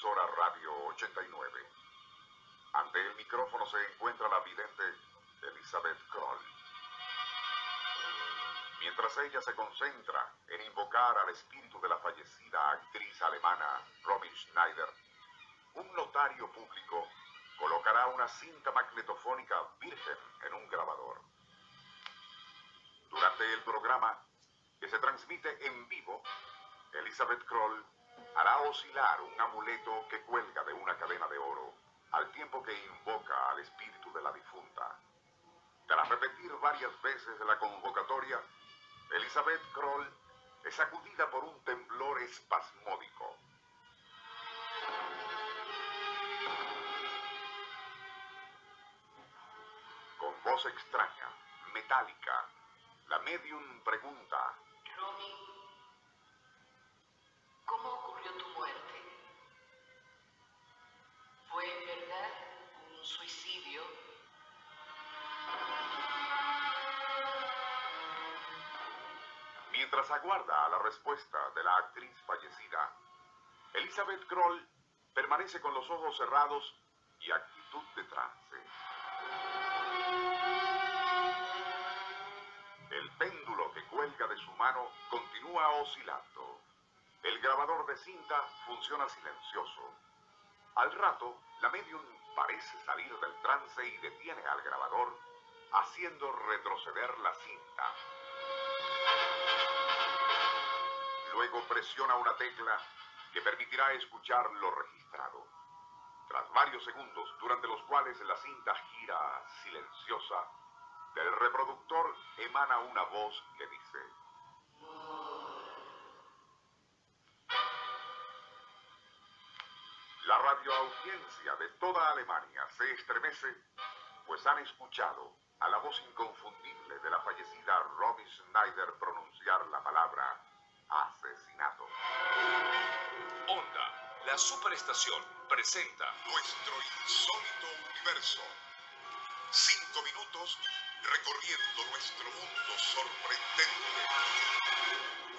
Emisora Radio 89. Ante el micrófono se encuentra la vidente Elizabeth Kroll. Mientras ella se concentra en invocar al espíritu de la fallecida actriz alemana Robin Schneider, un notario público colocará una cinta magnetofónica virgen en un grabador. Durante el programa, que se transmite en vivo, Elizabeth Kroll hará oscilar un amuleto que cuelga de una cadena de oro, al tiempo que invoca al espíritu de la difunta. Tras repetir varias veces la convocatoria, Elizabeth Kroll es sacudida por un temblor espasmódico. Con voz extraña, metálica, la medium pregunta, ¿cómo tu muerte? ¿Fue en verdad un suicidio? Mientras aguarda la respuesta de la actriz fallecida, Elizabeth Kroll permanece con los ojos cerrados y actitud de trance. El péndulo que cuelga de su mano continúa oscilando. El grabador de cinta funciona silencioso. Al rato, la medium parece salir del trance y detiene al grabador, haciendo retroceder la cinta. Luego presiona una tecla que permitirá escuchar lo registrado. Tras varios segundos, durante los cuales la cinta gira silenciosa, del reproductor emana una voz que dice, radioaudiencia de toda Alemania se estremece, pues han escuchado a la voz inconfundible de la fallecida Romy Schneider pronunciar la palabra asesinato. Onda, la superestación, presenta Nuestro insólito universo. Cinco minutos recorriendo nuestro mundo sorprendente.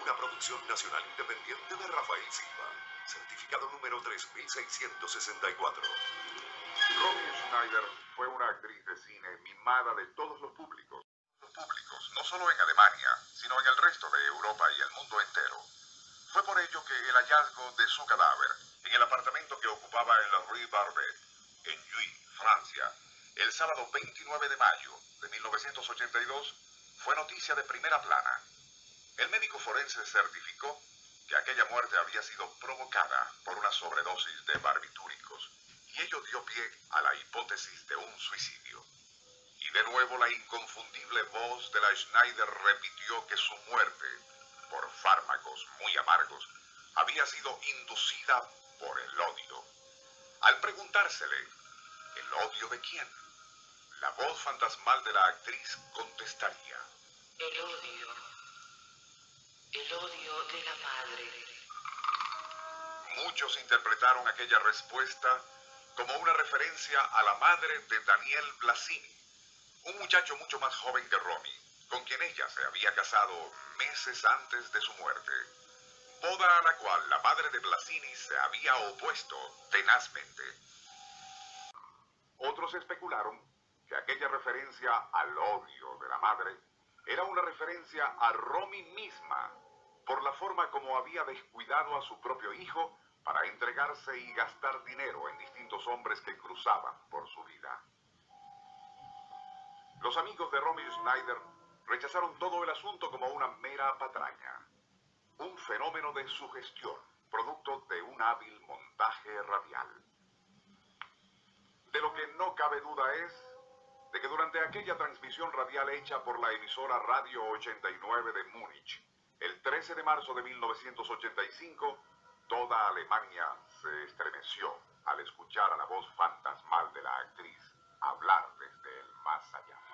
una producción nacional independiente de Rafael Silva. Certificado número 3664. Romy Schneider fue una actriz de cine mimada de todos los públicos. Los públicos, no solo en Alemania, sino en el resto de Europa y el mundo entero. Fue por ello que el hallazgo de su cadáver en el apartamento que ocupaba en la Rue Barbet, en Francia, el sábado 29 de mayo de 1982, fue noticia de primera plana. El médico forense certificó que aquella muerte había sido provocada por una sobredosis de barbitúricos y ello dio pie a la hipótesis de un suicidio. Y de nuevo la inconfundible voz de la Schneider repitió que su muerte, por fármacos muy amargos, había sido inducida por el odio. Al preguntársele, ¿el odio de quién? La voz fantasmal de la actriz contestaría, El odio. El odio de la madre. Muchos interpretaron aquella respuesta como una referencia a la madre de Daniel Blasini, un muchacho mucho más joven que Romy, con quien ella se había casado meses antes de su muerte. Boda a la cual la madre de Blasini se había opuesto tenazmente. Otros especularon que aquella referencia al odio de la madre era una referencia a Romy misma por la forma como había descuidado a su propio hijo para entregarse y gastar dinero en distintos hombres que cruzaban por su vida. Los amigos de Romy Schneider rechazaron todo el asunto como una mera patraña, un fenómeno de sugestión, producto de un hábil montaje radial. De lo que no cabe duda es de que durante aquella transmisión radial hecha por la emisora Radio 89 de Múnich, el 13 de marzo de 1985, toda Alemania se estremeció al escuchar a la voz fantasmal de la actriz hablar desde el más allá.